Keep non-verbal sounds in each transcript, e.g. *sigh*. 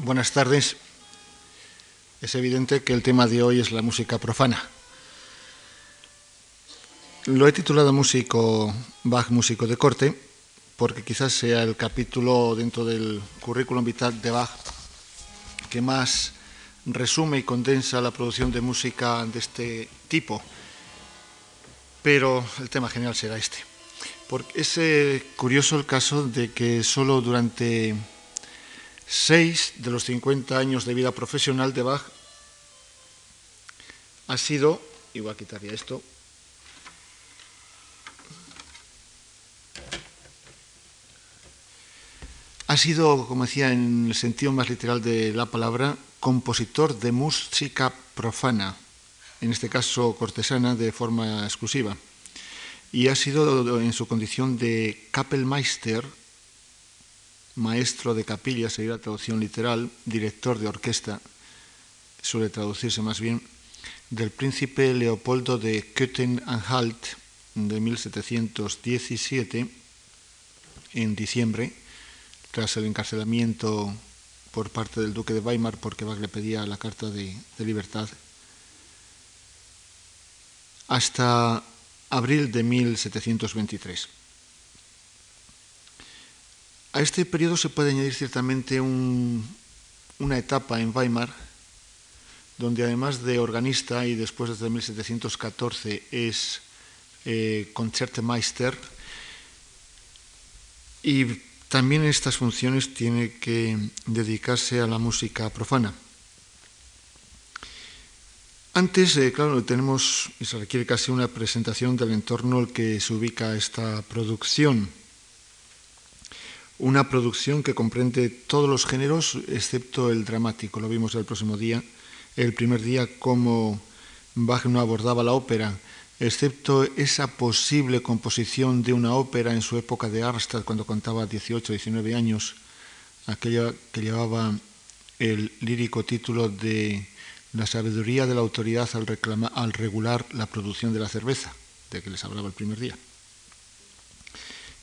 Buenas tardes. Es evidente que el tema de hoy es la música profana. Lo he titulado Músico Bach, músico de corte, porque quizás sea el capítulo dentro del currículum vital de Bach que más resume y condensa la producción de música de este tipo. Pero el tema general será este. Porque es eh, curioso el caso de que solo durante seis de los 50 años de vida profesional de Bach ha sido, igual quitaría esto, ha sido, como decía en el sentido más literal de la palabra, compositor de música profana, en este caso cortesana de forma exclusiva. Y ha sido en su condición de Kapellmeister, maestro de capilla, sería la traducción literal, director de orquesta, suele traducirse más bien, del príncipe Leopoldo de Köthen-Anhalt de 1717, en diciembre, tras el encarcelamiento por parte del duque de Weimar, porque Bach le pedía la carta de, de libertad, hasta abril de 1723. A este periodo se puede añadir ciertamente una etapa en Weimar, donde además de organista y después desde 1714 es eh, concertmeister, y también en estas funciones tiene que dedicarse a la música profana. Antes, eh, claro, tenemos, y se requiere casi una presentación del entorno en el que se ubica esta producción una producción que comprende todos los géneros excepto el dramático. Lo vimos el próximo día, el primer día, cómo Bach no abordaba la ópera, excepto esa posible composición de una ópera en su época de Arnstadt, cuando contaba 18, 19 años, aquella que llevaba el lírico título de La sabiduría de la autoridad al, al regular la producción de la cerveza, de que les hablaba el primer día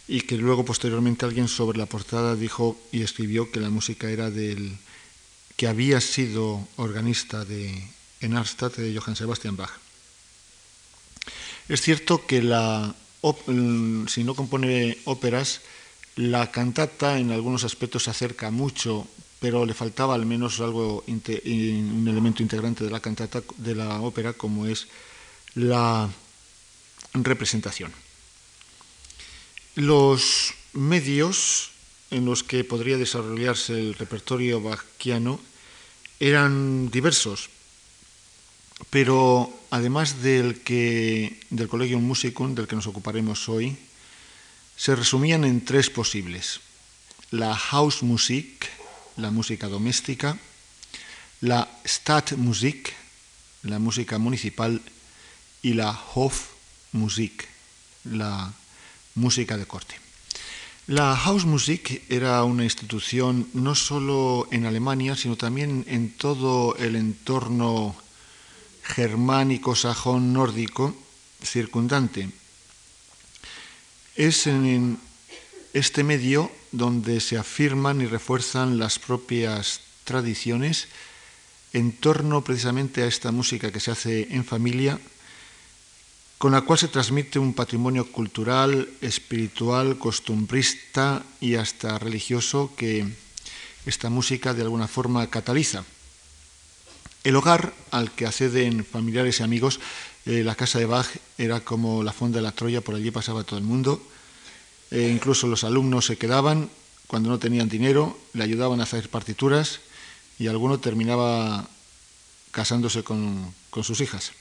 y que luego posteriormente alguien sobre la portada dijo y escribió que la música era del que había sido organista de, en Arstadt de Johann Sebastian Bach. Es cierto que la, si no compone óperas, la cantata en algunos aspectos se acerca mucho, pero le faltaba al menos algo, un elemento integrante de la cantata, de la ópera, como es la representación. Los medios en los que podría desarrollarse el repertorio bachiano eran diversos, pero además del, que, del Collegium Musicum, del que nos ocuparemos hoy, se resumían en tres posibles. La Hausmusik, la música doméstica, la Stadtmusik, la música municipal, y la Hofmusik, la música de corte. La Hausmusik era una institución no solo en Alemania, sino también en todo el entorno germánico, sajón, nórdico circundante. Es en este medio donde se afirman y refuerzan las propias tradiciones en torno precisamente a esta música que se hace en familia con la cual se transmite un patrimonio cultural, espiritual, costumbrista y hasta religioso que esta música de alguna forma cataliza. El hogar al que acceden familiares y amigos, eh, la casa de Bach era como la fonda de la Troya, por allí pasaba todo el mundo, e incluso los alumnos se quedaban cuando no tenían dinero, le ayudaban a hacer partituras y alguno terminaba casándose con sus hijas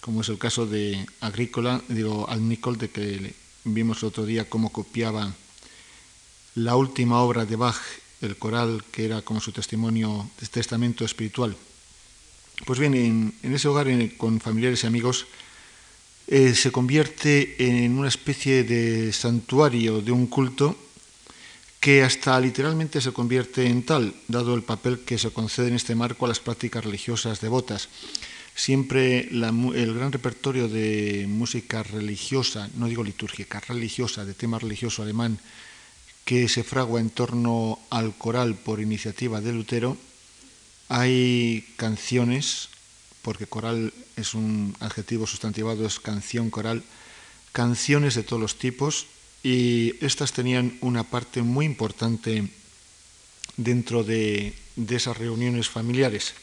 como es el caso de Agrícola, digo, al Nicol, de que vimos el otro día cómo copiaba la última obra de Bach, el coral, que era como su testimonio, testamento espiritual. Pues bien, en, ese hogar con familiares y amigos eh, se convierte en una especie de santuario de un culto que hasta literalmente se convierte en tal, dado el papel que se concede en este marco a las prácticas religiosas devotas siempre el gran repertorio de música religiosa, no digo litúrgica, religiosa, de tema religioso alemán, que se fragua en torno al coral por iniciativa de Lutero, hay canciones, porque coral es un adjetivo sustantivado, es canción coral, canciones de todos los tipos y estas tenían una parte muy importante dentro de, esas reuniones familiares.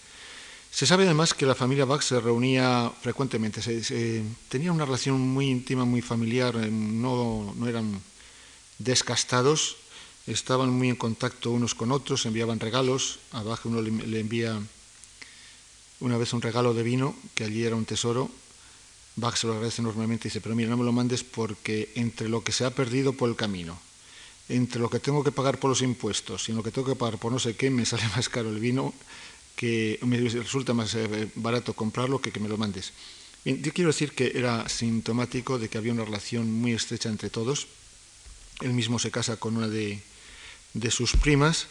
Se sabe además que la familia Bach se reunía frecuentemente, se, tenía una relación muy íntima, muy familiar, eh, no, no eran descastados, estaban muy en contacto unos con otros, enviaban regalos, a Bach uno le envía una vez un regalo de vino, que allí era un tesoro, Bach se lo agradece enormemente y dice, pero mira, no me lo mandes porque entre lo que se ha perdido por el camino, entre lo que tengo que pagar por los impuestos y lo que tengo que pagar por no sé qué, me sale *laughs* más caro el vino, que me resulta más eh, barato comprarlo que que me lo mandes. yo quiero decir que era sintomático de que había una relación muy estrecha entre todos. Él mismo se casa con una de, sus primas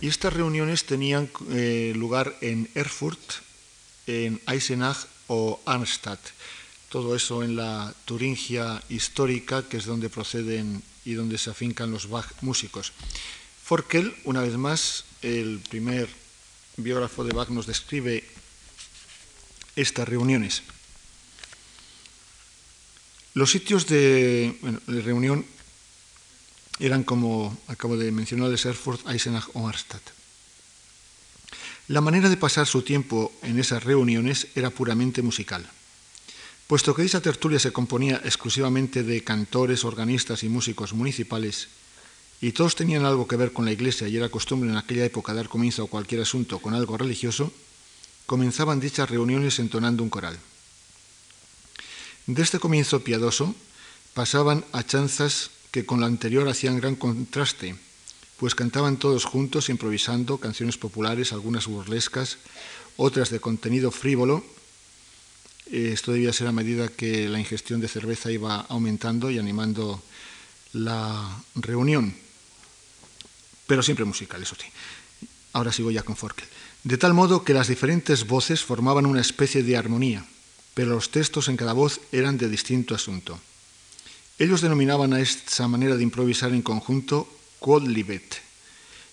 y estas reuniones tenían eh, lugar en Erfurt, en Eisenach o Arnstadt todo eso en la Turingia histórica, que es donde proceden y donde se afincan los Bach músicos. Forkel, una vez más, el primer biógrafo de Bach nos describe estas reuniones. Los sitios de, reunión eran, como acabo de mencionar, Erfurt, Eisenach o Arstadt. La manera de pasar su tiempo en esas reuniones era puramente musical. Puesto que esa tertulia se componía exclusivamente de cantores, organistas y músicos municipales, y todos tenían algo que ver con la iglesia y era costumbre en aquella época dar comienzo a cualquier asunto con algo religioso, comenzaban dichas reuniones entonando un coral. De este comienzo piadoso pasaban a chanzas que con la anterior hacían gran contraste, pues cantaban todos juntos improvisando canciones populares, algunas burlescas, otras de contenido frívolo, esto debía ser a medida que la ingestión de cerveza iba aumentando y animando la reunión, pero siempre musical, eso sí. Ahora sigo ya con Forkel. De tal modo que las diferentes voces formaban una especie de armonía, pero los textos en cada voz eran de distinto asunto. Ellos denominaban a esa manera de improvisar en conjunto quod libet,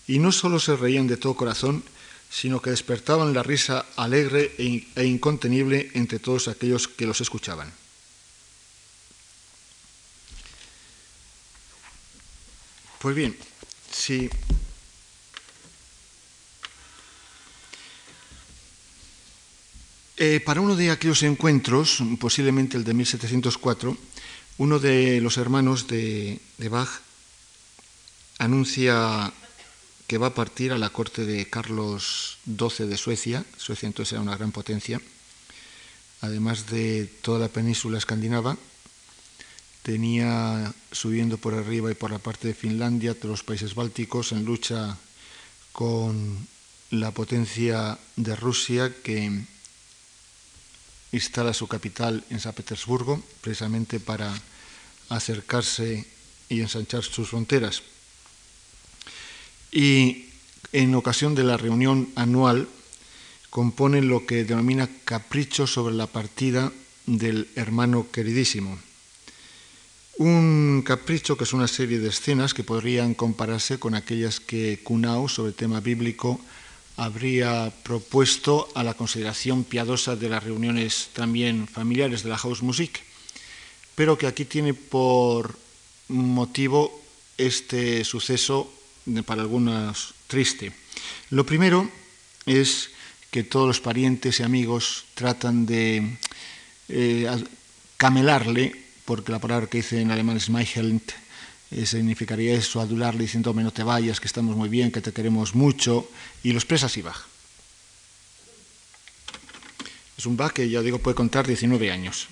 y no solo se reían de todo corazón, sino que despertaban la risa alegre e, e incontenible entre todos aquellos que los escuchaban. Pues bien, si eh, para uno de aquellos encuentros, posiblemente el de 1704, uno de los hermanos de Bach anuncia que va a partir a la corte de Carlos XII de Suecia. Suecia entonces era una gran potencia, además de toda la península escandinava. Tenía subiendo por arriba y por la parte de Finlandia, todos los países bálticos, en lucha con la potencia de Rusia que instala su capital en San Petersburgo, precisamente para acercarse y ensanchar sus fronteras. Y en ocasión de la reunión anual componen lo que denomina capricho sobre la partida del hermano queridísimo. Un capricho que es una serie de escenas que podrían compararse con aquellas que Cunao, sobre tema bíblico, habría propuesto a la consideración piadosa de las reuniones también familiares de la house music, pero que aquí tiene por motivo este suceso para algunos triste. Lo primero es que todos los parientes y amigos tratan de eh, camelarle, porque la palabra que dice en alemán es Meichelnd, eh, significaría eso, adularle diciendo, no te vayas, que estamos muy bien, que te queremos mucho, y lo expresa así Bach. Es un Bach que, ya digo, puede contar 19 años.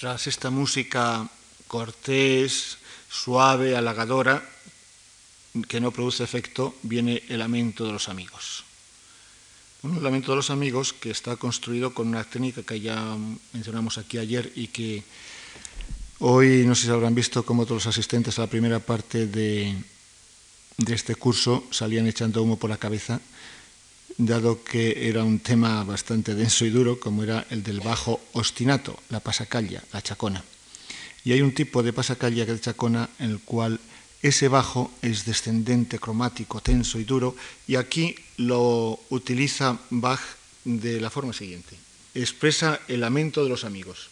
Tras esta música cortés, suave, halagadora, que no produce efecto, viene el lamento de los amigos. Un lamento de los amigos que está construido con una técnica que ya mencionamos aquí ayer y que hoy no sé si habrán visto cómo todos los asistentes a la primera parte de, de este curso salían echando humo por la cabeza, dado que era un tema bastante denso y duro, como era el del bajo ostinato, la pasacalla, la chacona. Y hay un tipo de pasacalla que es chacona en el cual ese bajo es descendente, cromático, tenso y duro, y aquí lo utiliza Bach de la forma siguiente. Expresa el lamento de los amigos.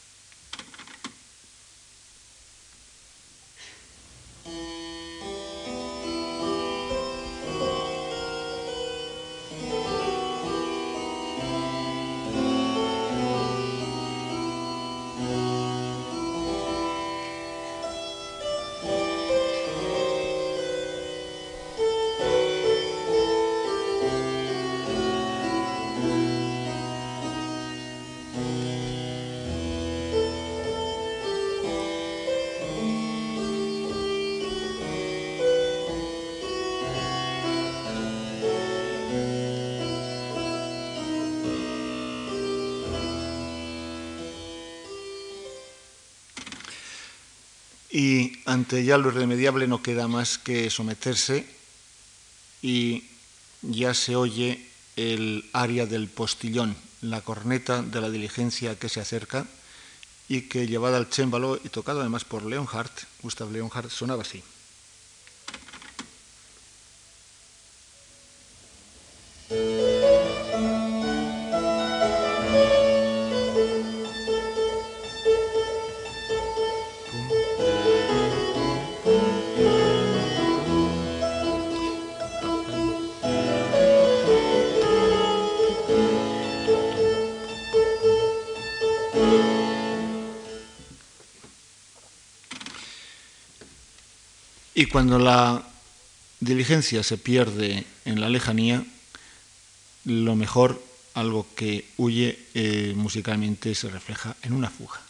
Ante ya lo irremediable no queda más que someterse y ya se oye el aria del postillón, la corneta de la diligencia que se acerca y que llevada al chémbalo y tocado además por Leonhardt, Gustav Leonhardt, sonaba así. Cuando la diligencia se pierde en la lejanía, lo mejor, algo que huye eh, musicalmente, se refleja en una fuga.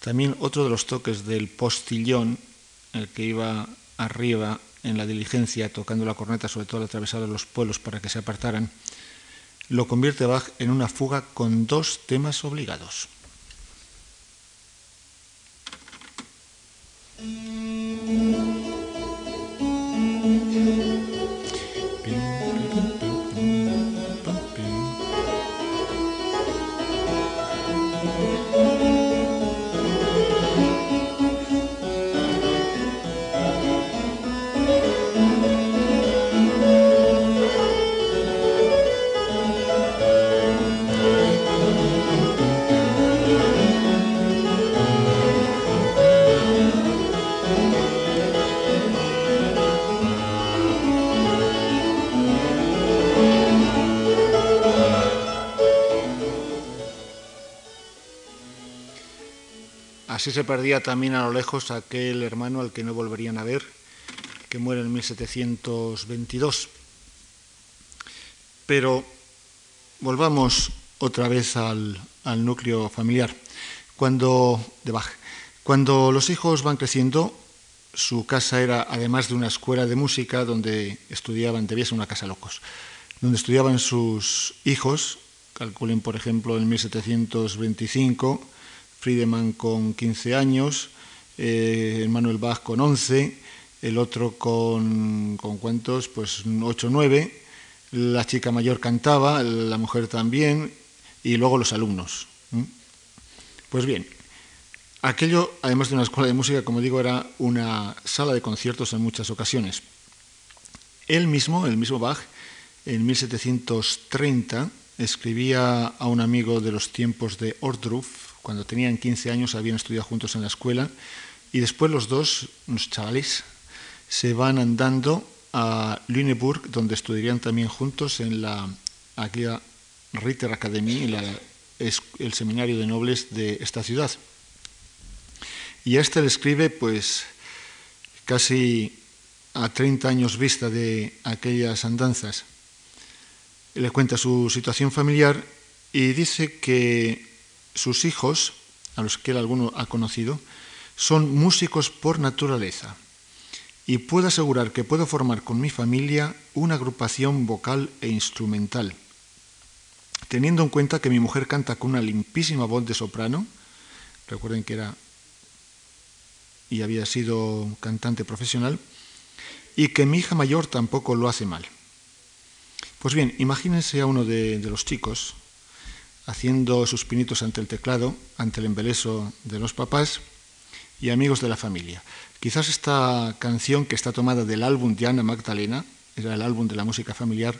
También otro de los toques del postillón, el que iba arriba en la diligencia tocando la corneta, sobre todo al atravesar los pueblos para que se apartaran, lo convierte Bach en una fuga con dos temas obligados. Así se perdía también a lo lejos aquel hermano al que no volverían a ver, que muere en 1722. Pero volvamos otra vez al, núcleo familiar. Cuando, cuando los hijos van creciendo, su casa era, además de una escuela de música donde estudiaban, debía ser una casa locos, donde estudiaban sus hijos, calculen por ejemplo en 1725, Friedemann con 15 años, eh, Manuel Bach con 11, el otro con, ¿con cuántos? Pues 8 o 9, la chica mayor cantaba, la mujer también, y luego los alumnos. Pues bien, aquello, además de una escuela de música, como digo, era una sala de conciertos en muchas ocasiones. Él mismo, el mismo Bach, en 1730, escribía a un amigo de los tiempos de Ordruf, cuando tenían 15 años habían estudiado juntos en la escuela y después los dos, unos chavales, se van andando a Lüneburg, donde estudiarían también juntos en la aquella Ritter Academy, el seminario de nobles de esta ciudad. Y a este le escribe, pues, casi a 30 años vista de aquellas andanzas. Le cuenta su situación familiar y dice que sus hijos a los que él alguno ha conocido, son músicos por naturaleza. Y puedo asegurar que puedo formar con mi familia una agrupación vocal e instrumental. Teniendo en cuenta que mi mujer canta con una limpísima voz de soprano, recuerden que era y había sido cantante profesional, y que mi hija mayor tampoco lo hace mal. Pues bien, imagínense a uno de, los chicos haciendo sus pinitos ante el teclado, ante el embeleso de los papás y amigos de la familia. Quizás esta canción que está tomada del álbum de Ana Magdalena, era el álbum de la música familiar,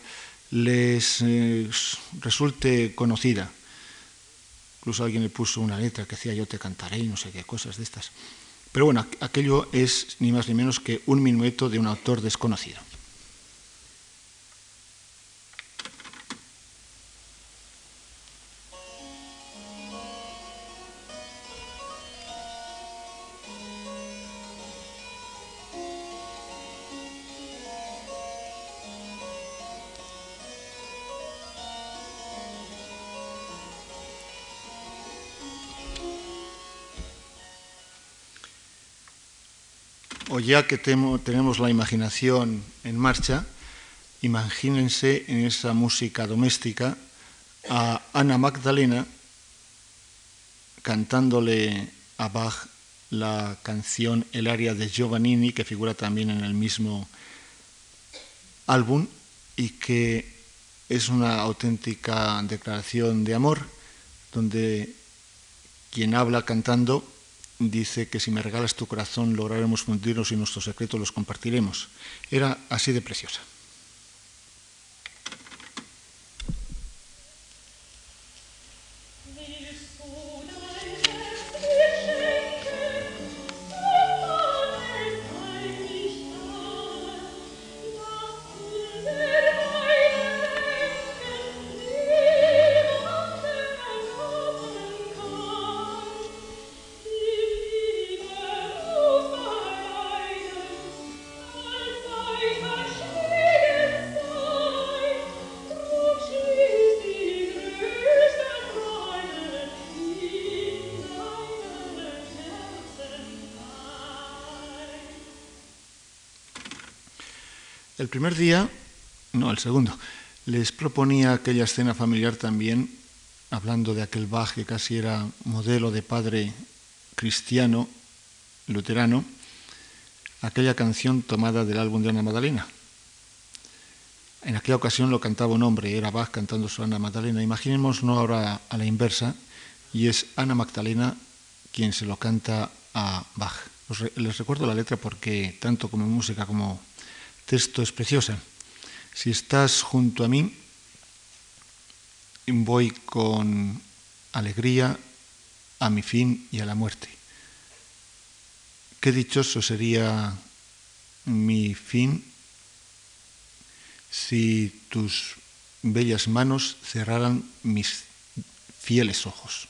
les eh, resulte conocida. Incluso alguien le puso una letra que decía yo te cantaré y no sé qué cosas de estas. Pero bueno, aquello es ni más ni menos que un minueto de un autor desconocido. Ya que tenemos la imaginación en marcha, imagínense en esa música doméstica a Ana Magdalena cantándole a Bach la canción El aria de Giovannini, que figura también en el mismo álbum y que es una auténtica declaración de amor, donde quien habla cantando dice que si me regalas tu corazón lograremos fundirnos y nuestros secretos los compartiremos. Era así de preciosa. El primer día, no, el segundo, les proponía aquella escena familiar también, hablando de aquel Bach que casi era modelo de padre cristiano, luterano, aquella canción tomada del álbum de Ana Magdalena. En aquella ocasión lo cantaba un hombre, era Bach cantando su Ana Magdalena. Imaginemos no ahora a la inversa, y es Ana Magdalena quien se lo canta a Bach. Les recuerdo la letra porque tanto como música como texto es preciosa. Si estás junto a mí, voy con alegría a mi fin y a la muerte. Qué dichoso sería mi fin si tus bellas manos cerraran mis fieles ojos.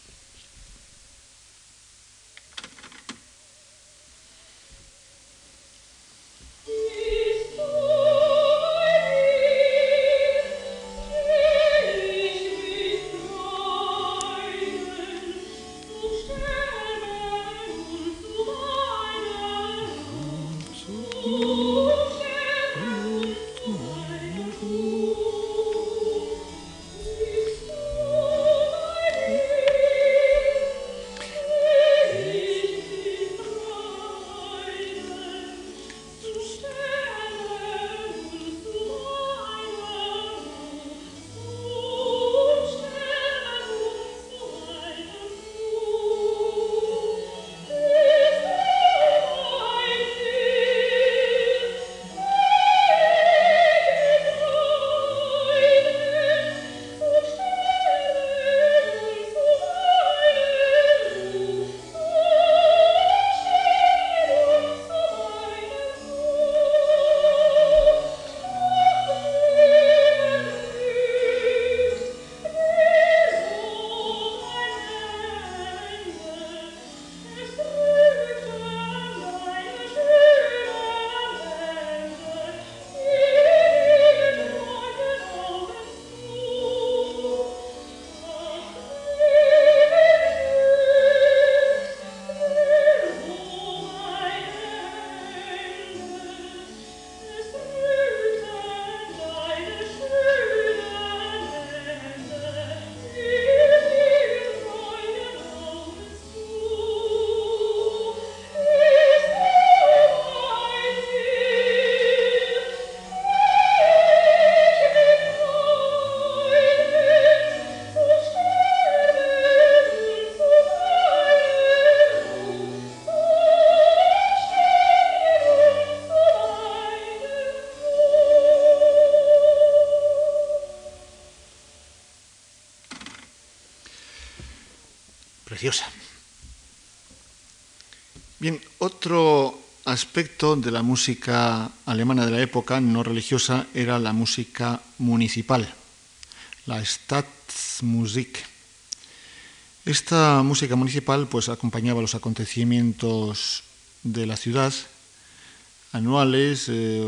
Otro aspecto de la música alemana de la época no religiosa era la música municipal, la Staatsmusik. Esta música municipal pues acompañaba los acontecimientos de la ciudad, anuales, eh,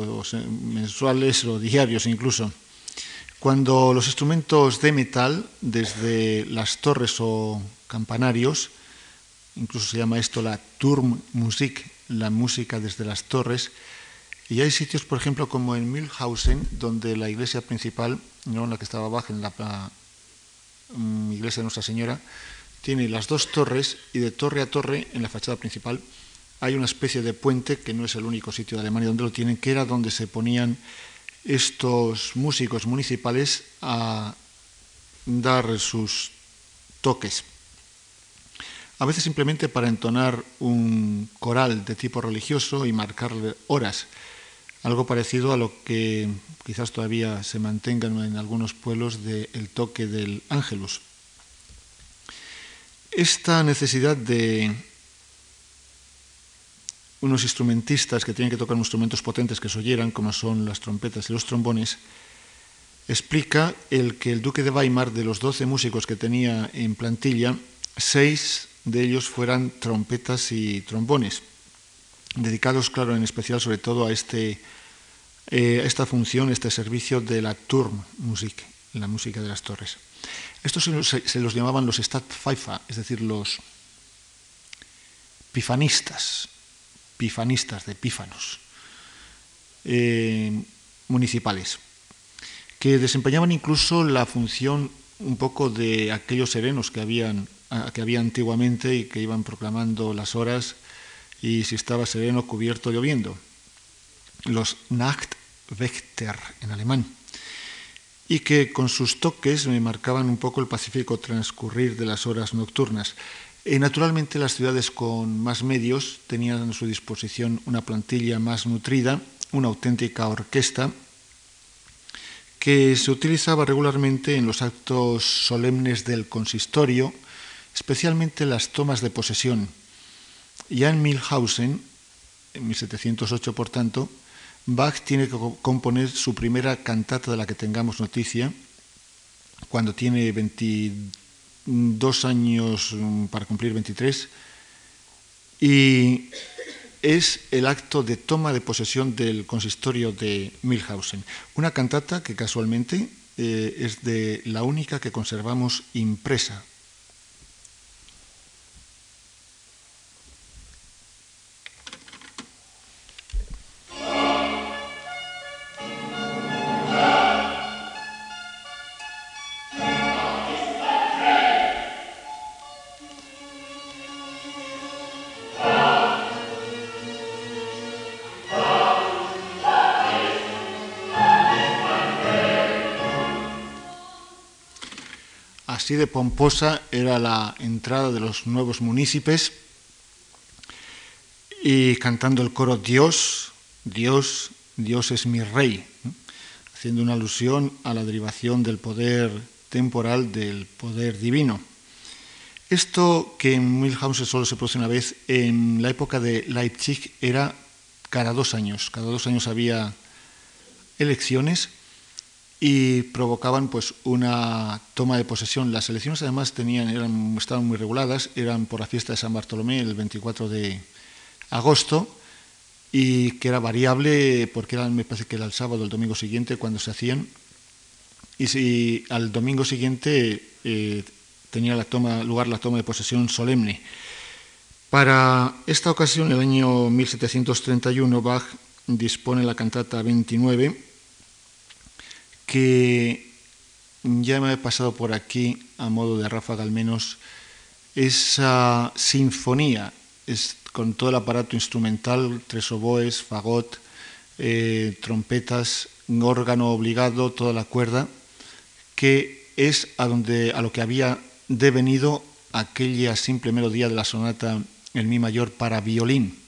mensuales o diarios incluso. Cuando los instrumentos de metal, desde las torres o campanarios, incluso se llama esto la Turmmusik, la música desde las torres, y hay sitios, por ejemplo, como en Mühlhausen, donde la iglesia principal, no la que estaba abajo, en la, mm, iglesia de Nuestra Señora, tiene las dos torres y de torre a torre, en la fachada principal, hay una especie de puente, que no es el único sitio de Alemania donde lo tienen, que era donde se ponían estos músicos municipales a dar sus toques. A veces simplemente para entonar un coral de tipo religioso y marcarle horas, algo parecido a lo que quizás todavía se mantenga en algunos pueblos del toque del ángelus. Esta necesidad de unos instrumentistas que tienen que tocar instrumentos potentes que se oyeran, como son las trompetas y los trombones, explica el que el duque de Weimar, de los doce músicos que tenía en plantilla, seis de ellos fueran trompetas y trombones, dedicados, claro, en especial sobre todo a este, eh, esta función, este servicio de la Turmmusik, la música de las torres. Estos se, los llamaban los Stadtpfeifer, es decir, los pifanistas, pifanistas, de pífanos eh, municipales, que desempeñaban incluso la función un poco de aquellos serenos que, habían, que había antiguamente y que iban proclamando las horas y si estaba sereno, cubierto, lloviendo. Los Nachtwächter en alemán. Y que con sus toques me marcaban un poco el pacífico transcurrir de las horas nocturnas. Eh, naturalmente las ciudades con más medios tenían a su disposición una plantilla más nutrida, una auténtica orquesta que se utilizaba regularmente en los actos solemnes del consistorio, especialmente las tomas de posesión. Ya en Milhausen, en 1708 por tanto, Bach tiene que componer su primera cantata de la que tengamos noticia, cuando tiene 22 dos años mm, para cumplir 23, y es el acto de toma de posesión del consistorio de Milhausen. Una cantata que casualmente eh, es de la única que conservamos impresa de pomposa era la entrada de los nuevos municipios y cantando el coro Dios, Dios, Dios es mi rey, haciendo una alusión a la derivación del poder temporal del poder divino. Esto que en Milhausen solo se produce una vez, en la época de Leipzig era cada dos años. Cada dos años había elecciones y provocaban pues una toma de posesión. Las elecciones además tenían, eran, estaban muy reguladas, eran por la fiesta de San Bartolomé el 24 de agosto y que era variable porque era, me parece que era el sábado el domingo siguiente cuando se hacían y si al domingo siguiente eh, tenía la toma, lugar la toma de posesión solemne. Para esta ocasión, el año 1731, Bach dispone la cantata 29 que ya me he pasado por aquí, a modo de ráfaga al menos, esa sinfonía con todo el aparato instrumental, tres oboes, fagot, eh, trompetas, órgano obligado, toda la cuerda, que es a, donde, a lo que había devenido aquella simple melodía de la sonata en mi mayor para violín.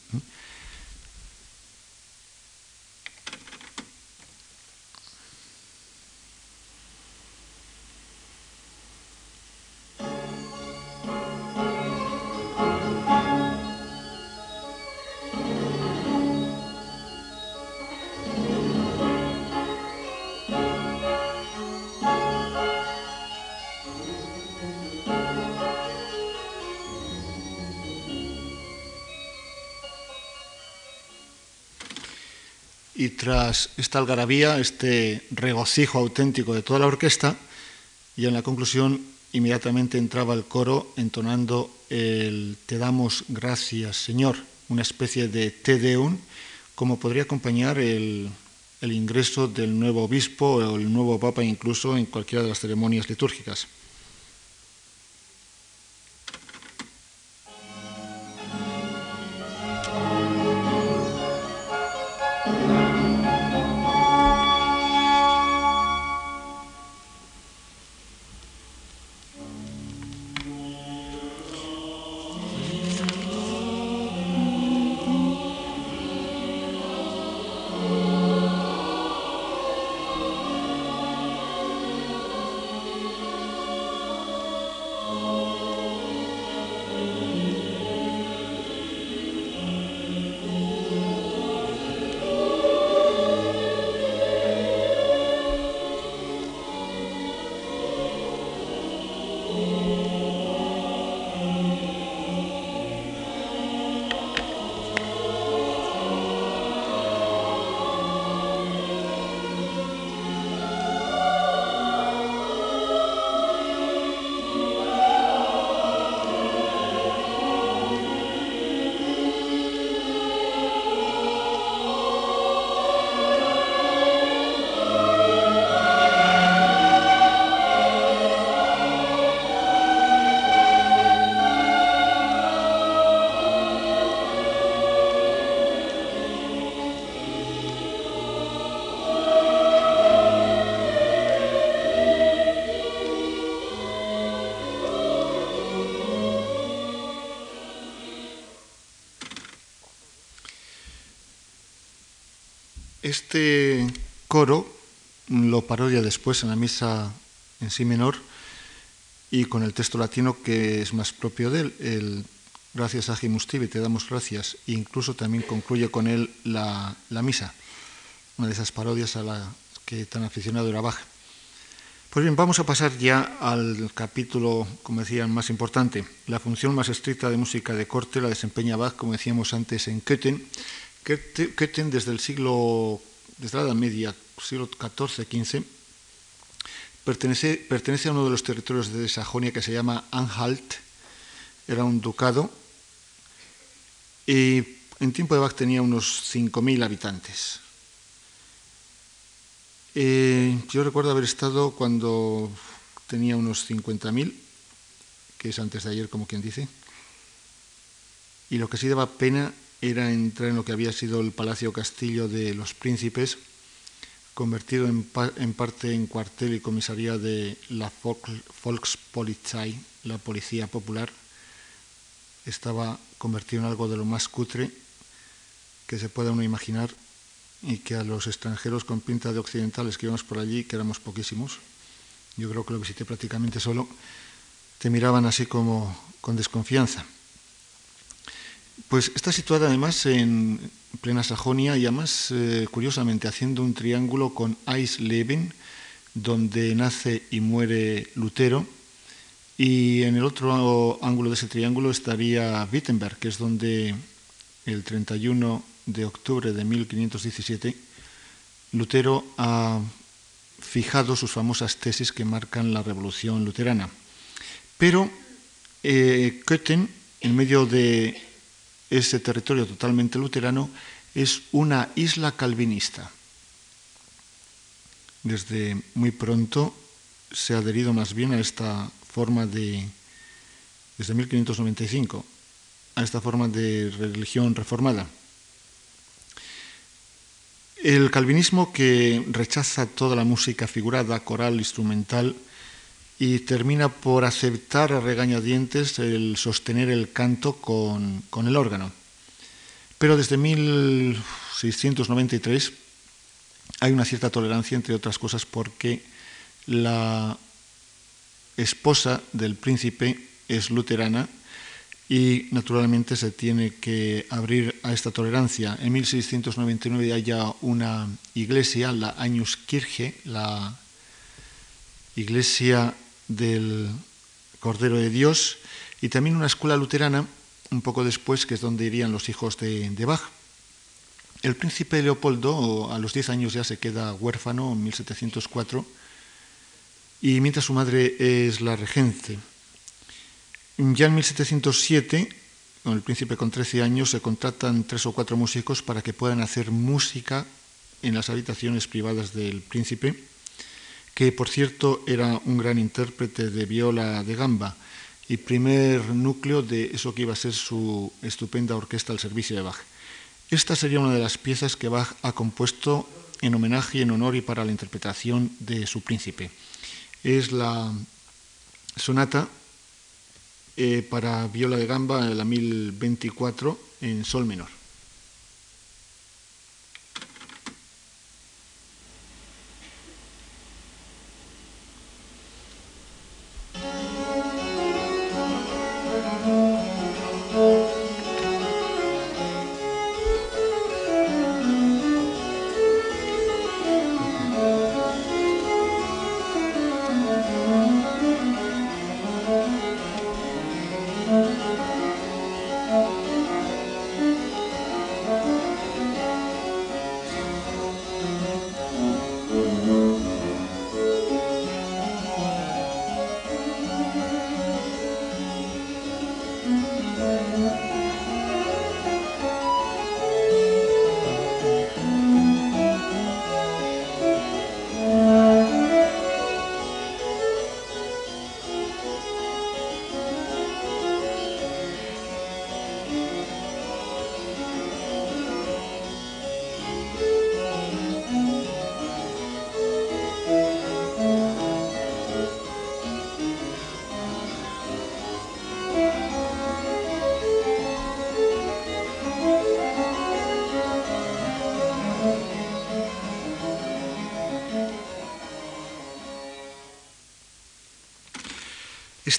Y tras esta algarabía, este regocijo auténtico de toda la orquesta, y en la conclusión inmediatamente entraba el coro entonando el Te damos gracias, Señor, una especie de Te Deum, como podría acompañar el, el ingreso del nuevo obispo o el nuevo papa incluso en cualquiera de las ceremonias litúrgicas. Después en la misa en sí menor y con el texto latino que es más propio de él, el Gracias a Tibi, te damos gracias, e incluso también concluye con él la, misa, una de esas parodias a la que tan aficionado era Bach. Pues bien, vamos a pasar ya al capítulo, como decían, más importante. La función más estricta de música de corte la desempeña Bach, como decíamos antes, en Köthen, Köthen desde el siglo, desde la Edad Media, siglo XIV-XV, pertenece, pertenece a uno de los territorios de Sajonia que se llama Anhalt, era un ducado, y en tiempo de Bach tenía unos 5.000 habitantes. Yo recuerdo haber estado cuando tenía unos 50.000, que es antes de ayer, como quien dice, y lo que sí daba pena era entrar en lo que había sido el Palacio Castillo de los Príncipes, convertido en, parte en cuartel y comisaría de la Volkspolizei, la Policía Popular. Estaba convertido en algo de lo más cutre que se pueda uno imaginar y que a los extranjeros con pinta de occidentales que íbamos por allí, que éramos poquísimos, yo creo que lo visité prácticamente solo, te miraban así como con desconfianza. Pues está situada además en plena Sajonia y además, eh, curiosamente, haciendo un triángulo con Eisleben, donde nace y muere Lutero, y en el otro ángulo de ese triángulo estaría Wittenberg, que es donde el 31 de octubre de 1517 Lutero ha fijado sus famosas tesis que marcan la revolución luterana. Pero eh, Köthen, en medio de ese territorio totalmente luterano es una isla calvinista. Desde muy pronto se ha adherido más bien a esta forma de, desde 1595, a esta forma de religión reformada. El calvinismo que rechaza toda la música figurada, coral, instrumental, y termina por aceptar a regañadientes el sostener el canto con, el órgano. Pero desde 1693 hay una cierta tolerancia, entre otras cosas, porque la esposa del príncipe es luterana y naturalmente se tiene que abrir a esta tolerancia. En 1699 hay ya una iglesia, la Agnus-Kirche, la iglesia del Cordero de Dios y también una escuela luterana un poco después, que es donde irían los hijos de, Bach. el príncipe Leopoldo a los 10 años ya se queda huérfano en 1704 y mientras su madre es la regente. Ya en 1707, con el príncipe con 13 años, se contratan tres o cuatro músicos para que puedan hacer música en las habitaciones privadas del príncipe, que por cierto era un gran intérprete de viola de gamba y primer núcleo de eso que iba a ser su estupenda orquesta al servicio de Bach. Esta sería una de las piezas que Bach ha compuesto en homenaje, en honor y para la interpretación de su príncipe. Es la sonata eh, para viola de gamba, la 1024, en sol menor.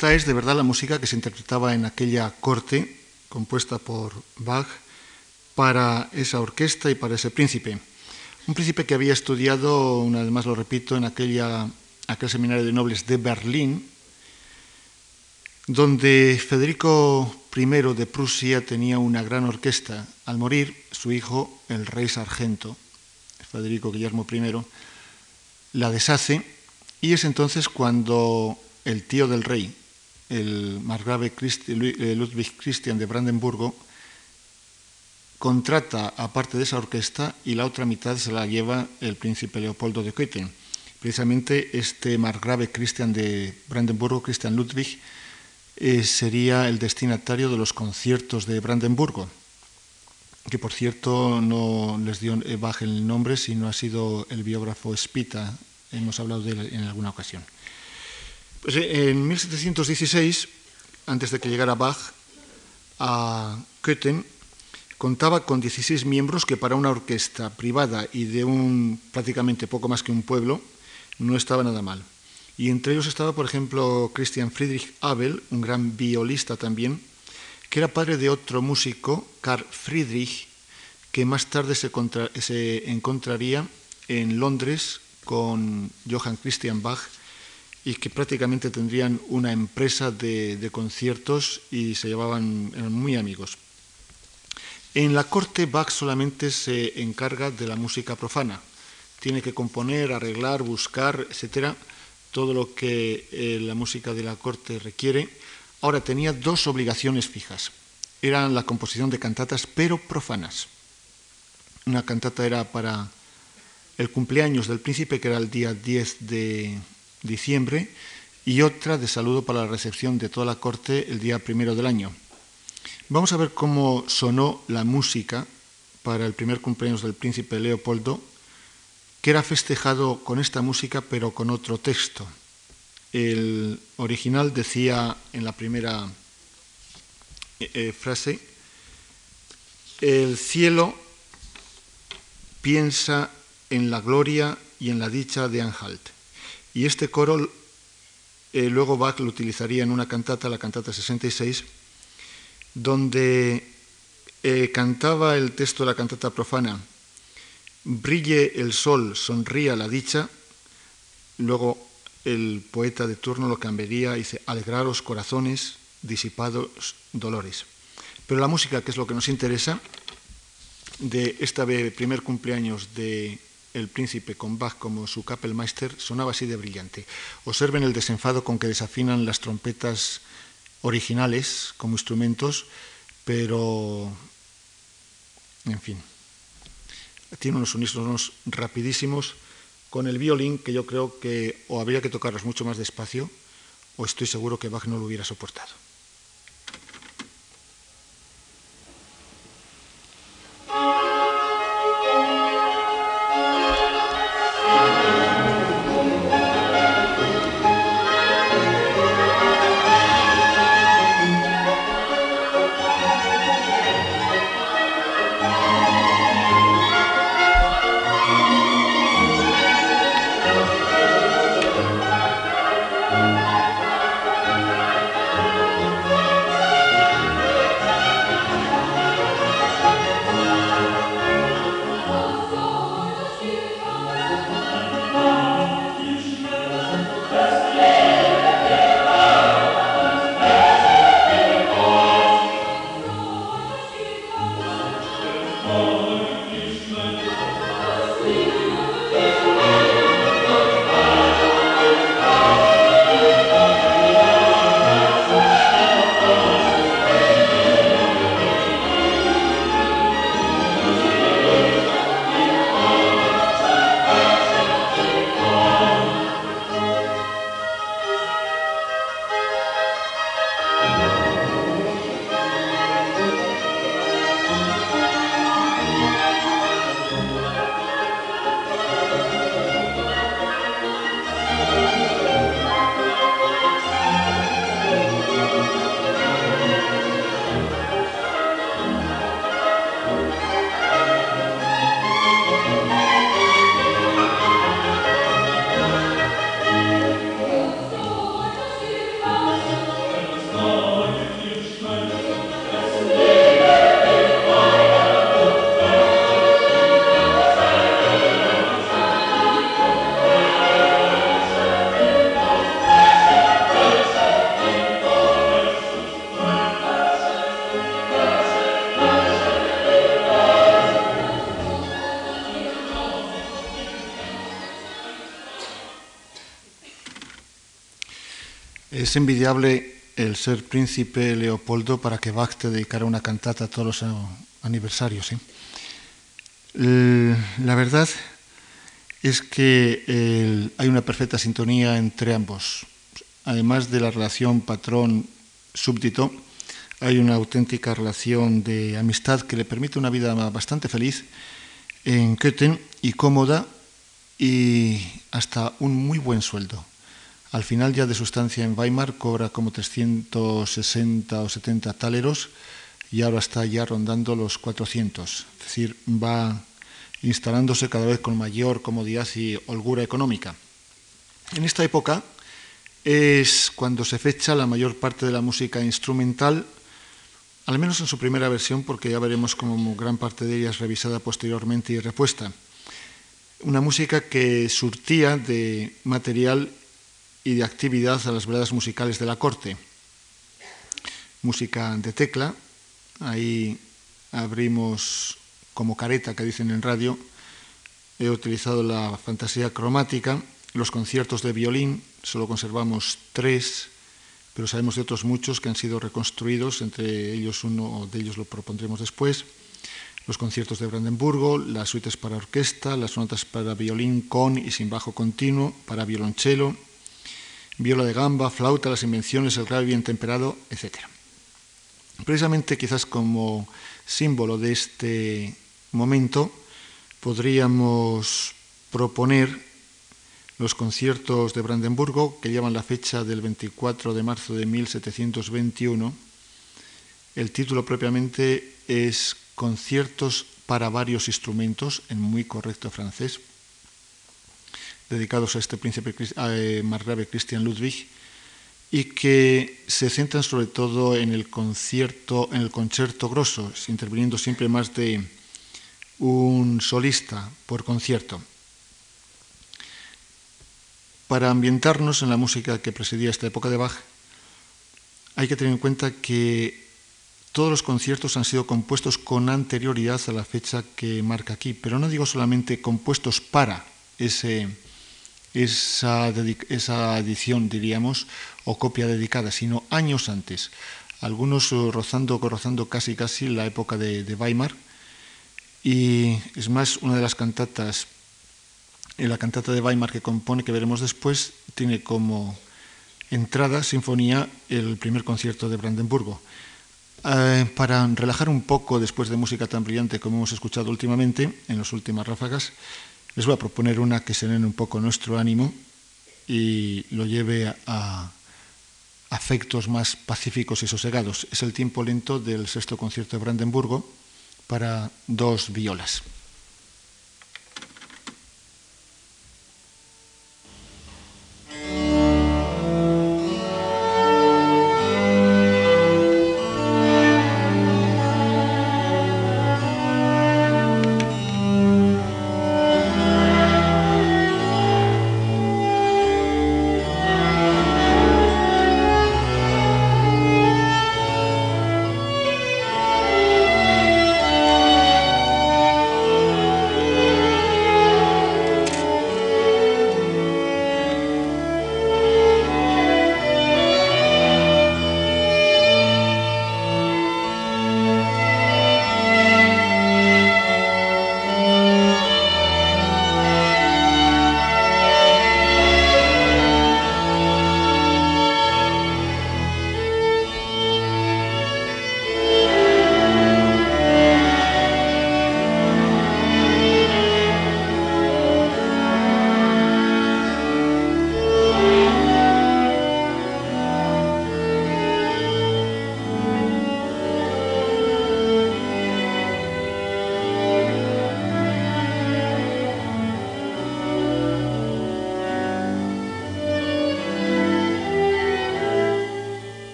Esta es de verdad la música que se interpretaba en aquella corte compuesta por Bach para esa orquesta y para ese príncipe. Un príncipe que había estudiado, una vez más lo repito, en aquella, aquel seminario de nobles de Berlín, donde Federico I de Prusia tenía una gran orquesta. Al morir, su hijo, el rey sargento, Federico Guillermo I, la deshace y es entonces cuando el tío del rey, el margrave eh, Ludwig Christian de Brandenburgo contrata a parte de esa orquesta y la otra mitad se la lleva el príncipe Leopoldo de Köthen. Precisamente este margrave Christian de Brandenburgo, Christian Ludwig, eh, sería el destinatario de los conciertos de Brandenburgo, que por cierto no les dio Bach el nombre, sino ha sido el biógrafo Spita, hemos hablado de él en alguna ocasión. Pues eh, en 1716, antes de que llegara Bach a Köthen, contaba con 16 miembros que para una orquesta privada y de un prácticamente poco más que un pueblo no estaba nada mal. Y entre ellos estaba, por ejemplo, Christian Friedrich Abel, un gran violista también, que era padre de otro músico, Karl Friedrich, que más tarde se, se encontraría en Londres con Johann Christian Bach y que prácticamente tendrían una empresa de, conciertos y se llevaban, eran muy amigos. En la corte Bach solamente se encarga de la música profana. Tiene que componer, arreglar, buscar, etcétera, todo lo que eh, la música de la corte requiere. Ahora tenía dos obligaciones fijas. Eran la composición de cantatas, pero profanas. Una cantata era para el cumpleaños del príncipe, que era el día 10 de, diciembre, y otra de saludo para la recepción de toda la corte el día primero del año. Vamos a ver cómo sonó la música para el primer cumpleaños del príncipe Leopoldo, que era festejado con esta música pero con otro texto. El original decía en la primera eh, eh, frase, el cielo piensa en la gloria y en la dicha de Anhalt. Y este coro eh, luego Bach lo utilizaría en una cantata, la cantata 66, donde eh, cantaba el texto de la cantata profana, brille el sol, sonría la dicha, luego el poeta de turno lo cambiaría y dice, alegraros corazones, disipados dolores. Pero la música, que es lo que nos interesa, de este primer cumpleaños de el príncipe con Bach como su Kapellmeister sonaba así de brillante. Observen el desenfado con que desafinan las trompetas originales como instrumentos, pero, en fin, tiene unos sonidos rapidísimos con el violín que yo creo que o habría que tocarlos mucho más despacio o estoy seguro que Bach no lo hubiera soportado. Es envidiable el ser príncipe Leopoldo para que Bach te dedicara una cantata a todos los aniversarios. La verdad es que hay una perfecta sintonía entre ambos. Además de la relación patrón-súbdito, hay una auténtica relación de amistad que le permite una vida bastante feliz en Köthen y cómoda y hasta un muy buen sueldo. Al final ya de su estancia en Weimar cobra como 360 o 70 taleros y ahora está ya rondando los 400. Es decir, va instalándose cada vez con mayor comodidad y holgura económica. En esta época es cuando se fecha la mayor parte de la música instrumental, al menos en su primera versión, porque ya veremos cómo gran parte de ella es revisada posteriormente y repuesta. Una música que surtía de material y de actividad a las veladas musicales de la corte. Música de tecla, ahí abrimos como careta que dicen en radio, he utilizado la fantasía cromática, los conciertos de violín, solo conservamos tres, pero sabemos de otros muchos que han sido reconstruidos, entre ellos uno de ellos lo propondremos después, los conciertos de Brandenburgo, las suites para orquesta, las notas para violín con y sin bajo continuo, para violonchelo, viola de gamba, flauta, las invenciones, el grave bien temperado, etc. Precisamente quizás como símbolo de este momento podríamos proponer los conciertos de Brandenburgo que llevan la fecha del 24 de marzo de 1721. El título propiamente es Conciertos para varios instrumentos, en muy correcto francés, dedicados a este príncipe eh, margrave Christian Ludwig y que se centran sobre todo en el concierto, en el concierto grosso, interviniendo siempre más de un solista por concierto. Para ambientarnos en la música que presidía esta época de Bach, hay que tener en cuenta que todos los conciertos han sido compuestos con anterioridad a la fecha que marca aquí, pero no digo solamente compuestos para ese, esa, esa edición, diríamos, o copia dedicada, sino años antes. Algunos eh, rozando, rozando casi casi la época de, de Weimar. Y es más, una de las cantatas, en la cantata de Weimar que compone, que veremos después, tiene como entrada, sinfonía, el primer concierto de Brandenburgo. Eh, para relajar un poco después de música tan brillante como hemos escuchado últimamente, en las últimas ráfagas, les voy a proponer una que serene un poco nuestro ánimo y lo lleve a afectos más pacíficos y sosegados. Es el tiempo lento del sexto concierto de Brandenburgo para dos violas.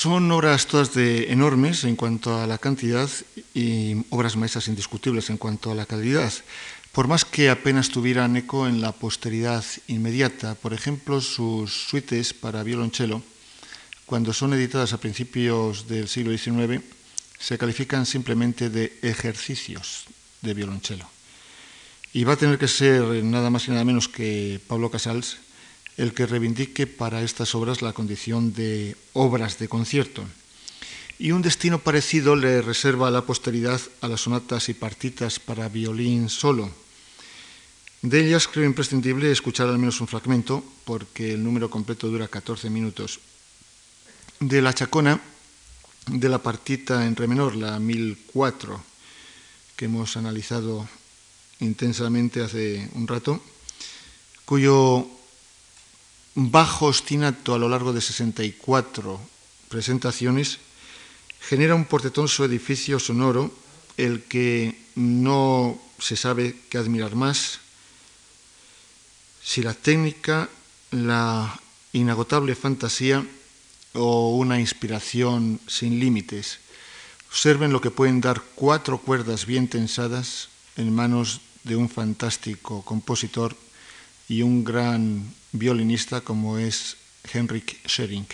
Son obras todas de enormes en cuanto a la cantidad y obras maestras indiscutibles en cuanto a la calidad, por más que apenas tuvieran eco en la posteridad inmediata. Por ejemplo, sus suites para violonchelo, cuando son editadas a principios del siglo XIX, se califican simplemente de ejercicios de violonchelo. Y va a tener que ser nada más y nada menos que Pablo Casals el que reivindique para estas obras la condición de obras de concierto. Y un destino parecido le reserva a la posteridad a las sonatas y partitas para violín solo. De ellas creo imprescindible escuchar al menos un fragmento, porque el número completo dura 14 minutos. De la chacona, de la partita en re menor, la 1004, que hemos analizado intensamente hace un rato, cuyo bajo ostinato a lo largo de 64 presentaciones, genera un portentoso edificio sonoro, el que no se sabe qué admirar más, si la técnica, la inagotable fantasía o una inspiración sin límites. Observen lo que pueden dar cuatro cuerdas bien tensadas en manos de un fantástico compositor y un gran violinista como es Henrik Schering.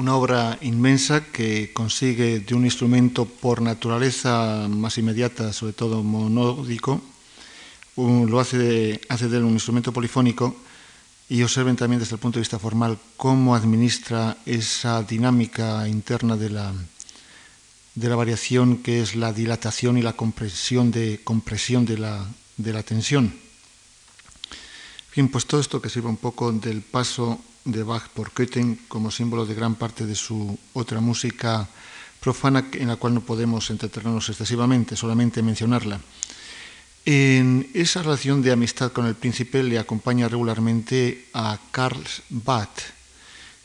Una obra inmensa que consigue de un instrumento por naturaleza más inmediata, sobre todo monódico, lo hace de, hace de él un instrumento polifónico y observen también desde el punto de vista formal cómo administra esa dinámica interna de la, de la variación que es la dilatación y la compresión de, compresión de, la, de la tensión. Bien, pues todo esto que sirve un poco del paso de Bach por Köthen como símbolo de gran parte de su otra música profana en la cual no podemos entretenernos excesivamente, solamente mencionarla. En esa relación de amistad con el príncipe le acompaña regularmente a Karl Bat.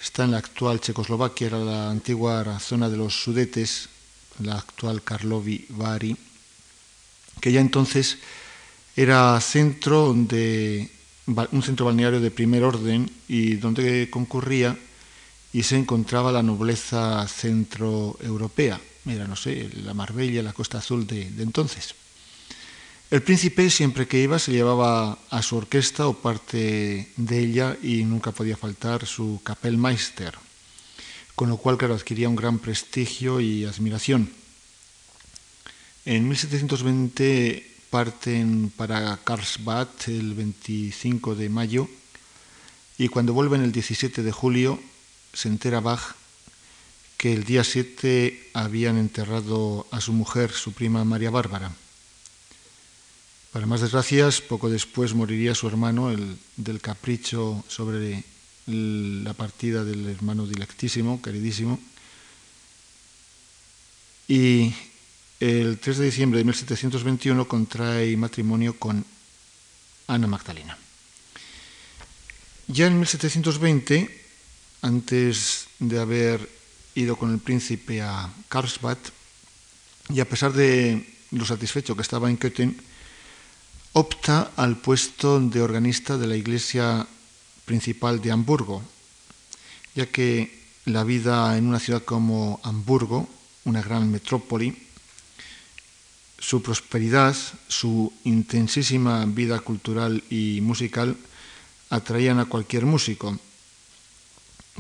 Está en la actual Checoslovaquia, la antigua zona de los Sudetes, la actual Karlovy Vary, que ya entonces era centro de un centro balneario de primer orden y donde concurría y se encontraba la nobleza centroeuropea, mira, no sé, la Marbella, la Costa Azul de, entonces. El príncipe siempre que iba se llevaba a su orquesta o parte de ella y nunca podía faltar su Kapellmeister, con lo cual, claro, adquiría un gran prestigio y admiración. En 1720 parten para Karlsbad el 25 de mayo y cuando vuelven el 17 de julio se entera Bach que el día 7 habían enterrado a su mujer, su prima María Bárbara. Para más desgracias, poco después moriría su hermano el, del capricho sobre la partida del hermano dilectísimo, queridísimo. Y el 3 de diciembre de 1721 contrae matrimonio con Ana Magdalena. Ya en 1720, antes de haber ido con el príncipe a Karlsbad, y a pesar de lo satisfecho que estaba en Köthen, opta al puesto de organista de la iglesia principal de Hamburgo, ya que la vida en una ciudad como Hamburgo, una gran metrópoli, su prosperidad, su intensísima vida cultural y musical atraían a cualquier músico.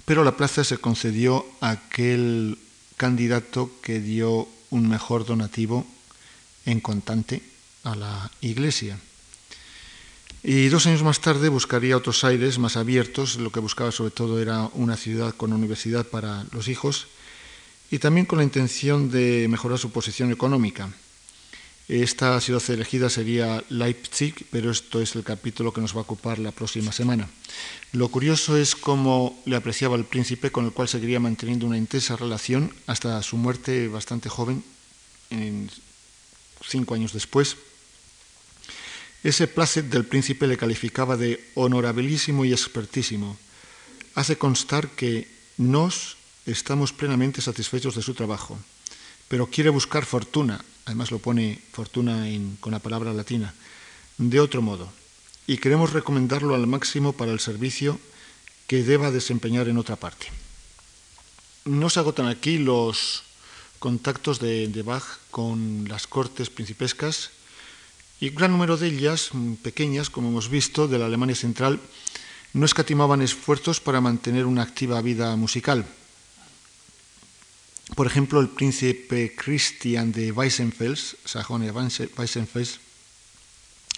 Pero la plaza se concedió a aquel candidato que dio un mejor donativo en contante a la iglesia. Y dos años más tarde buscaría otros aires más abiertos, lo que buscaba sobre todo era una ciudad con universidad para los hijos y también con la intención de mejorar su posición económica. Esta ciudad elegida sería Leipzig, pero esto es el capítulo que nos va a ocupar la próxima semana. Lo curioso es cómo le apreciaba el príncipe, con el cual seguiría manteniendo una intensa relación hasta su muerte bastante joven, cinco años después. Ese placet del príncipe le calificaba de honorabilísimo y expertísimo. Hace constar que nos estamos plenamente satisfechos de su trabajo, pero quiere buscar fortuna, además lo pone fortuna con la palabra latina, de otro modo, y queremos recomendarlo al máximo para el servicio que deba desempeñar en otra parte. No se agotan aquí los contactos de, de Bach con las cortes principescas y gran número de ellas, pequeñas, como hemos visto, de la Alemania central, no escatimaban esfuerzos para mantener una activa vida musical. Por ejemplo, el príncipe Christian de Weissenfels, Sajonia-Weissenfels,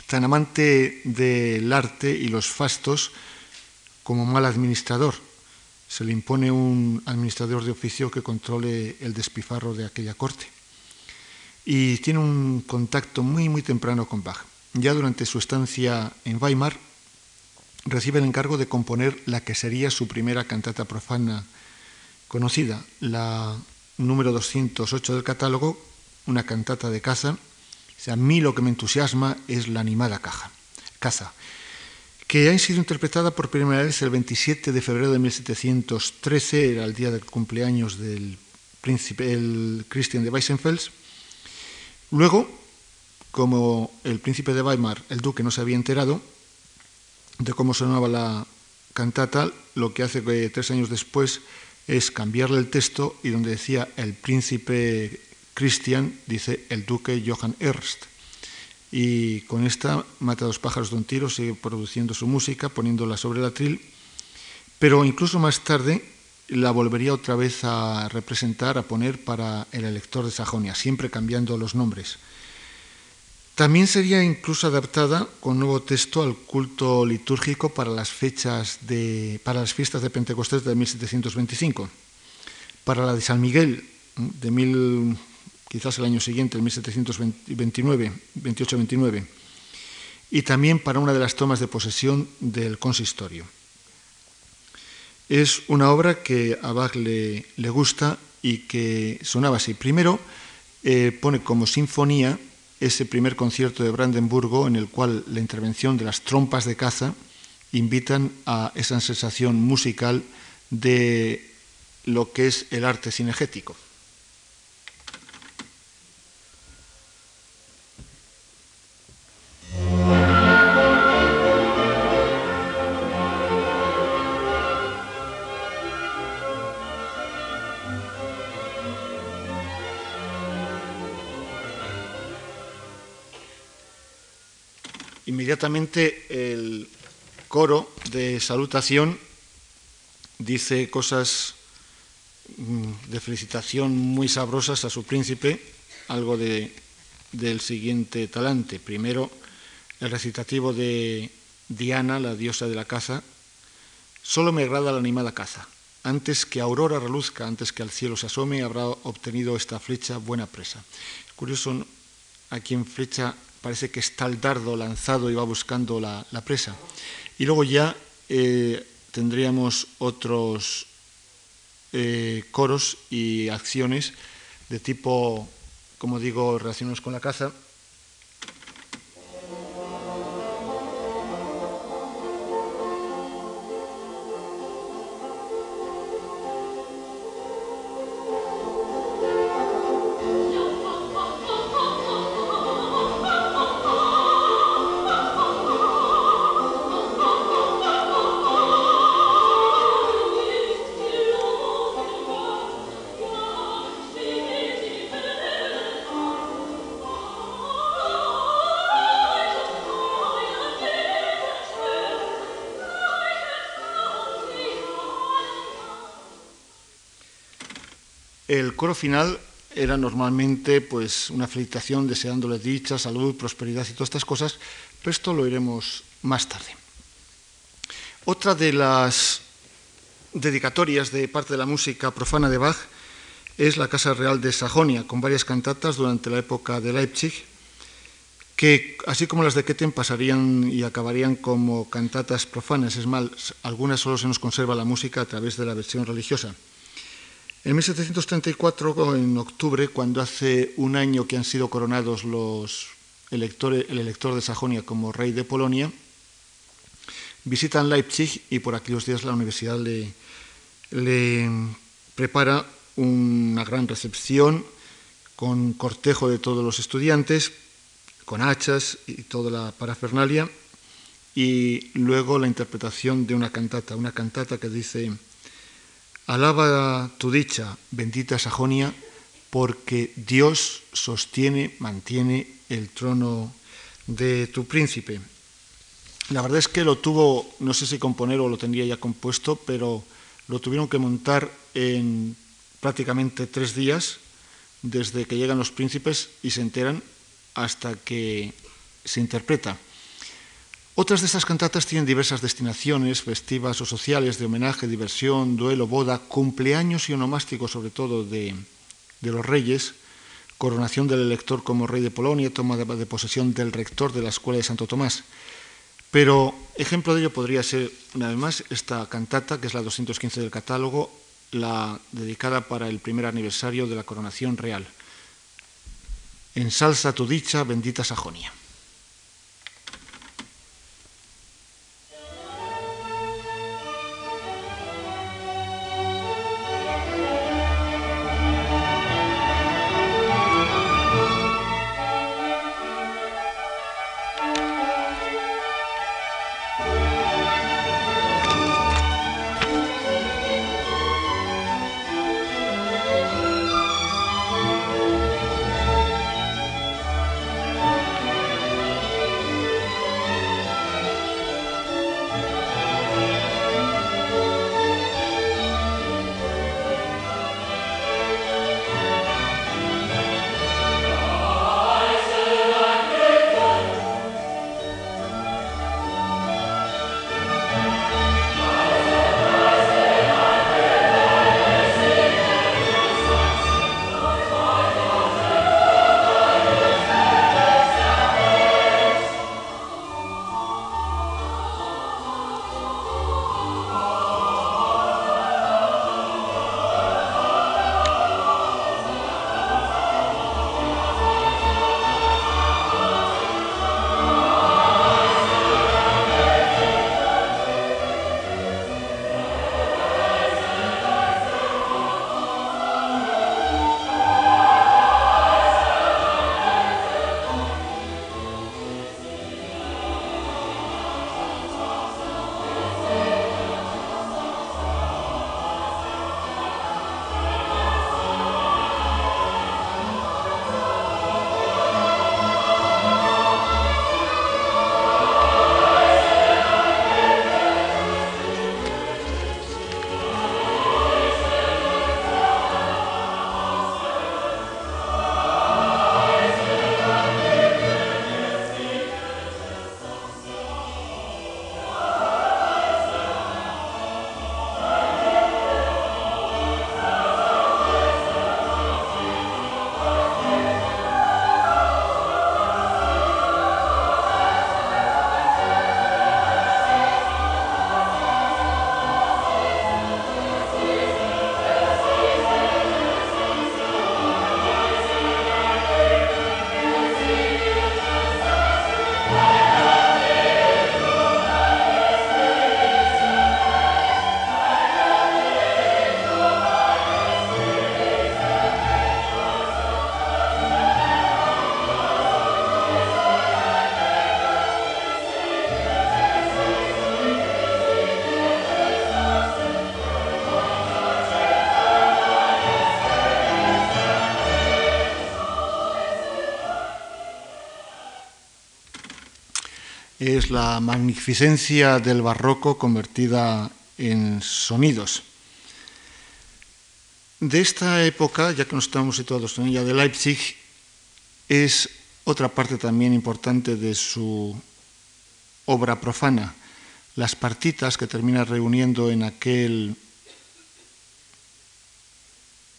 tan amante del arte y los fastos como mal administrador. Se le impone un administrador de oficio que controle el despifarro de aquella corte. Y tiene un contacto muy, muy temprano con Bach. Ya durante su estancia en Weimar, recibe el encargo de componer la que sería su primera cantata profana conocida, la número 208 del catálogo, una cantata de caza. O sea, a mí lo que me entusiasma es la animada caja, caza, que ha sido interpretada por primera vez el 27 de febrero de 1713, era el día del cumpleaños del príncipe, el Christian de Weissenfels. Luego, como el príncipe de Weimar, el duque, no se había enterado de cómo sonaba la cantata, lo que hace que tres años después es cambiarle el texto y donde decía el príncipe Christian, dice el duque Johann Ernst. Y con esta mata dos pájaros de un tiro, sigue produciendo su música, poniéndola sobre el atril. Pero incluso más tarde, la volvería otra vez a representar, a poner para el elector de Sajonia, siempre cambiando los nombres. También sería incluso adaptada con nuevo texto al culto litúrgico para las fechas de, para las fiestas de Pentecostés de 1725. Para la de San Miguel, de mil, quizás el año siguiente, el 1729, 28-29. Y también para una de las tomas de posesión del consistorio. Es una obra que a Bach le, gusta y que sonaba así. Primero eh, pone como sinfonía ese primer concierto de Brandenburgo en el cual la intervención de las trompas de caza invitan a esa sensación musical de lo que es el arte cinegético. Inmediatamente el coro de salutación dice cosas mm, de felicitación muy sabrosas a su príncipe, algo de, del siguiente talante. Primero, el recitativo de Diana, la diosa de la caza. Solo me agrada la animada caza. Antes que aurora reluzca, antes que al cielo se asome, habrá obtenido esta flecha buena presa. Curioso, a quien flecha parece que está el dardo lanzado y va buscando la, presa. Y luego ya eh, tendríamos otros eh, coros y acciones de tipo, como digo, relacionados con la caza, El coro final era normalmente pues, una felicitación deseándole dicha, salud, prosperidad y todas estas cosas, pero esto lo iremos más tarde. Otra de las dedicatorias de parte de la música profana de Bach es la Casa Real de Sajonia, con varias cantatas durante la época de Leipzig, que así como las de Ketten pasarían y acabarían como cantatas profanas, es más, algunas solo se nos conserva la música a través de la versión religiosa. En 1734, en octubre, cuando hace un año que han sido coronados los electores, el elector de Sajonia como rey de Polonia, visitan Leipzig y por aquellos días la universidad le, le prepara una gran recepción con cortejo de todos los estudiantes, con hachas y toda la parafernalia, y luego la interpretación de una cantata, una cantata que dice Alaba tu dicha, bendita Sajonia, porque Dios sostiene, mantiene el trono de tu príncipe. La verdad es que lo tuvo, no sé si componer o lo tendría ya compuesto, pero lo tuvieron que montar en prácticamente tres días, desde que llegan los príncipes y se enteran hasta que se interpreta. Otras de estas cantatas tienen diversas destinaciones, festivas o sociales, de homenaje, diversión, duelo, boda, cumpleaños y onomástico sobre todo de, los reyes, coronación del elector como rey de Polonia, toma de, posesión del rector de la escuela de Santo Tomás. Pero ejemplo de ello podría ser, una vez más, esta cantata, que es la 215 del catálogo, la dedicada para el primer aniversario de la coronación real. Ensalza tu dicha, bendita Sajonia. La magnificencia del barroco convertida en sonidos. De esta época, ya que nos estamos situados en ella, de Leipzig, es otra parte también importante de su obra profana, las partitas que termina reuniendo en aquel,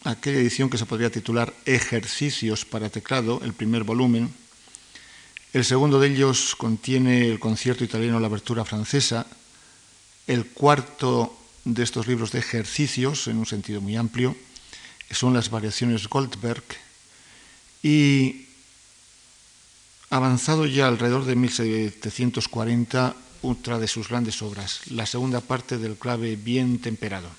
aquella edición que se podría titular Ejercicios para teclado, el primer volumen. El segundo de ellos contiene el concierto italiano La Abertura Francesa, el cuarto de estos libros de ejercicios, en un sentido muy amplio, son las variaciones Goldberg, y avanzado ya alrededor de 1740, otra de sus grandes obras, la segunda parte del clave bien temperado.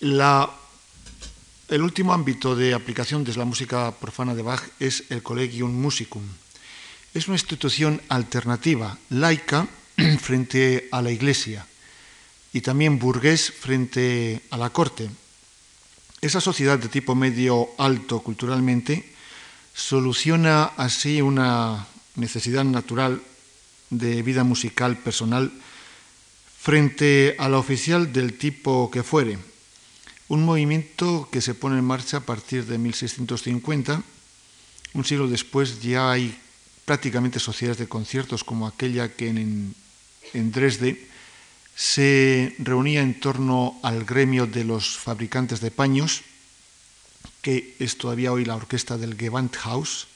el último ámbito de aplicación de la música profana de Bach es el Collegium Musicum. Es una institución alternativa, laica, *clears throat* frente a la Iglesia y también burgués frente a la corte. Esa sociedad de tipo medio alto culturalmente soluciona así una necesidad natural de vida musical personal frente a la oficial del tipo que fuere. Un movimiento que se pone en marcha a partir de 1650. Un siglo después ya hay prácticamente sociedades de conciertos como aquella que en, en Dresde se reunía en torno al gremio de los fabricantes de paños, que es todavía hoy la orquesta del Gewandhaus.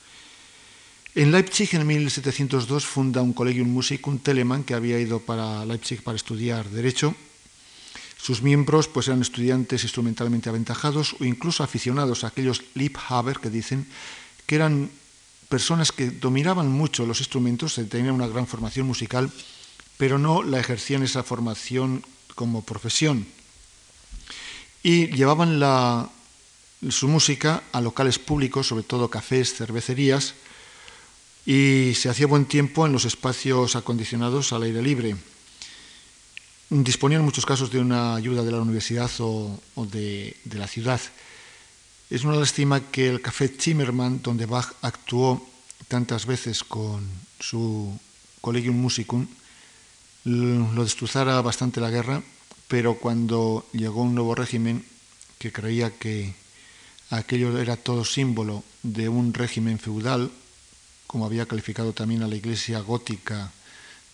En Leipzig, en 1702, funda un Collegium Musicum Telemann, que había ido para Leipzig para estudiar Derecho. Sus miembros pues, eran estudiantes instrumentalmente aventajados o incluso aficionados a aquellos Liebhaber, que dicen que eran personas que dominaban mucho los instrumentos, tenían una gran formación musical, pero no la ejercían esa formación como profesión. Y llevaban su música a locales públicos, sobre todo cafés, cervecerías, y se hacía buen tiempo en los espacios acondicionados al aire libre. Disponían en muchos casos de una ayuda de la universidad o, de, la ciudad. Es una lástima que el Café Zimmermann, donde Bach actuó tantas veces con su Collegium Musicum, lo destrozara bastante la guerra, pero cuando llegó un nuevo régimen que creía que aquello era todo símbolo de un régimen feudal, como había calificado también a la iglesia gótica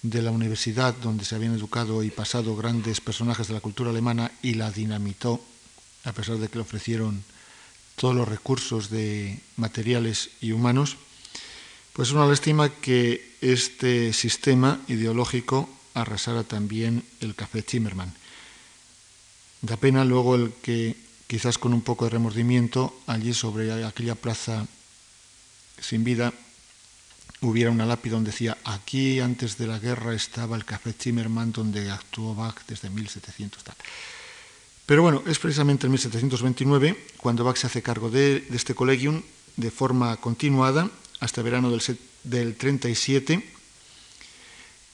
de la universidad donde se habían educado y pasado grandes personajes de la cultura alemana y la dinamitó, a pesar de que le ofrecieron todos los recursos de materiales y humanos, pues una lástima que este sistema ideológico arrasara también el café Zimmermann. Da pena luego el que, quizás con un poco de remordimiento, allí sobre aquella plaza sin vida hubiera una lápida donde decía, aquí antes de la guerra estaba el café Zimmermann donde actuó Bach desde 1700 tal. Pero bueno, es precisamente en 1729 cuando Bach se hace cargo de, este colegium de forma continuada hasta verano del, del 37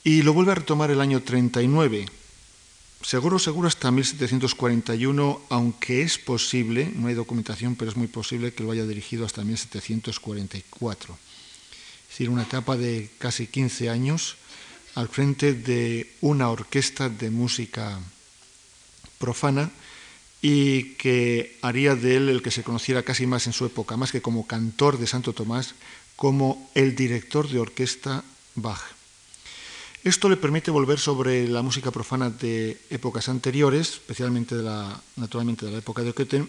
y lo vuelve a retomar el año 39. Seguro, seguro hasta 1741, aunque es posible, no hay documentación, pero es muy posible que lo haya dirigido hasta 1744. Es decir, una etapa de casi 15 años al frente de una orquesta de música profana y que haría de él el que se conociera casi más en su época, más que como cantor de Santo Tomás, como el director de orquesta Bach. Esto le permite volver sobre la música profana de épocas anteriores, especialmente de la, naturalmente de la época de Oqueten,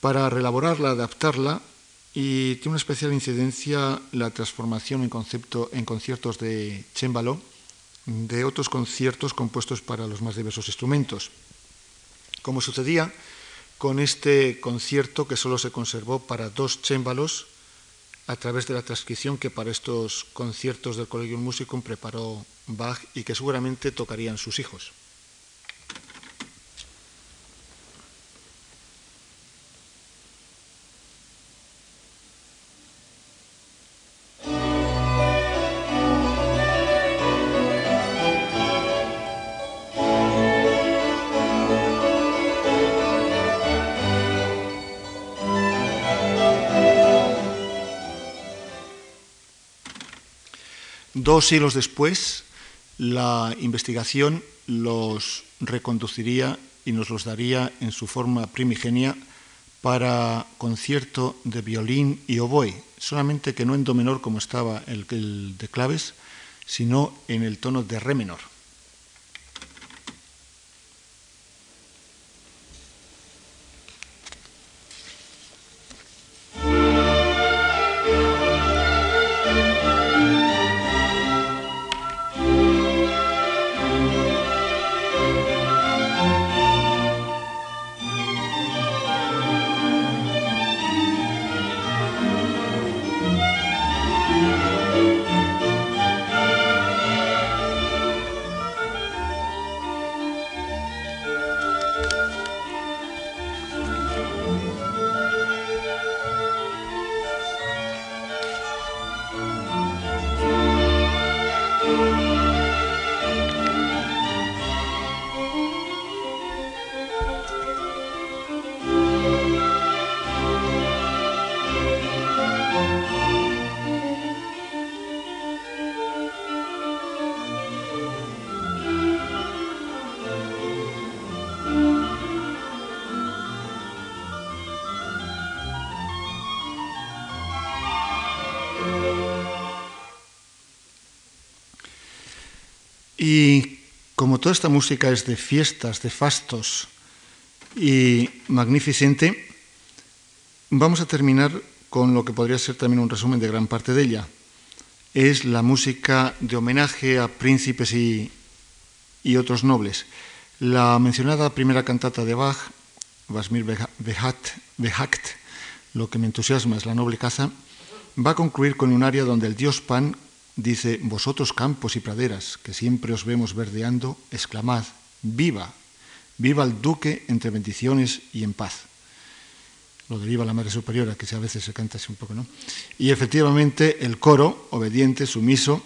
para relaborarla, adaptarla y tiene una especial incidencia la transformación en, concepto, en conciertos de chémbalo de otros conciertos compuestos para los más diversos instrumentos. Como sucedía con este concierto que solo se conservó para dos chémbalos a través de la transcripción que para estos conciertos del Collegium Musicum preparó Bach y que seguramente tocarían sus hijos. Dos siglos después, la investigación los reconduciría y nos los daría en su forma primigenia para concierto de violín y oboe, solamente que no en do menor como estaba el, el de claves, sino en el tono de re menor. Toda esta música es de fiestas, de fastos y magnificente, vamos a terminar con lo que podría ser también un resumen de gran parte de ella. Es la música de homenaje a príncipes y, otros nobles. La mencionada primera cantata de Bach, Vasmir Behakt, lo que me entusiasma es la noble caza, va a concluir con un área donde el dios Pan Dice, vosotros campos y praderas, que siempre os vemos verdeando, exclamad, viva, viva el duque entre bendiciones y en paz. Lo deriva la Madre Superiora, que a veces se canta así un poco, ¿no? Y efectivamente el coro, obediente, sumiso,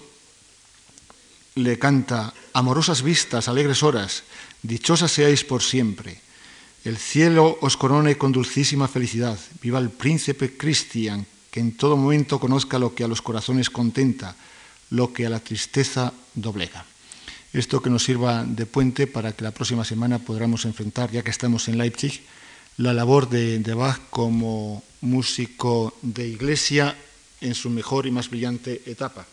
le canta, amorosas vistas, alegres horas, dichosas seáis por siempre. El cielo os corone con dulcísima felicidad. Viva el príncipe Cristian, que en todo momento conozca lo que a los corazones contenta lo que a la tristeza doblega. Esto que nos sirva de puente para que la próxima semana podamos enfrentar, ya que estamos en Leipzig, la labor de, de Bach como músico de iglesia en su mejor y más brillante etapa.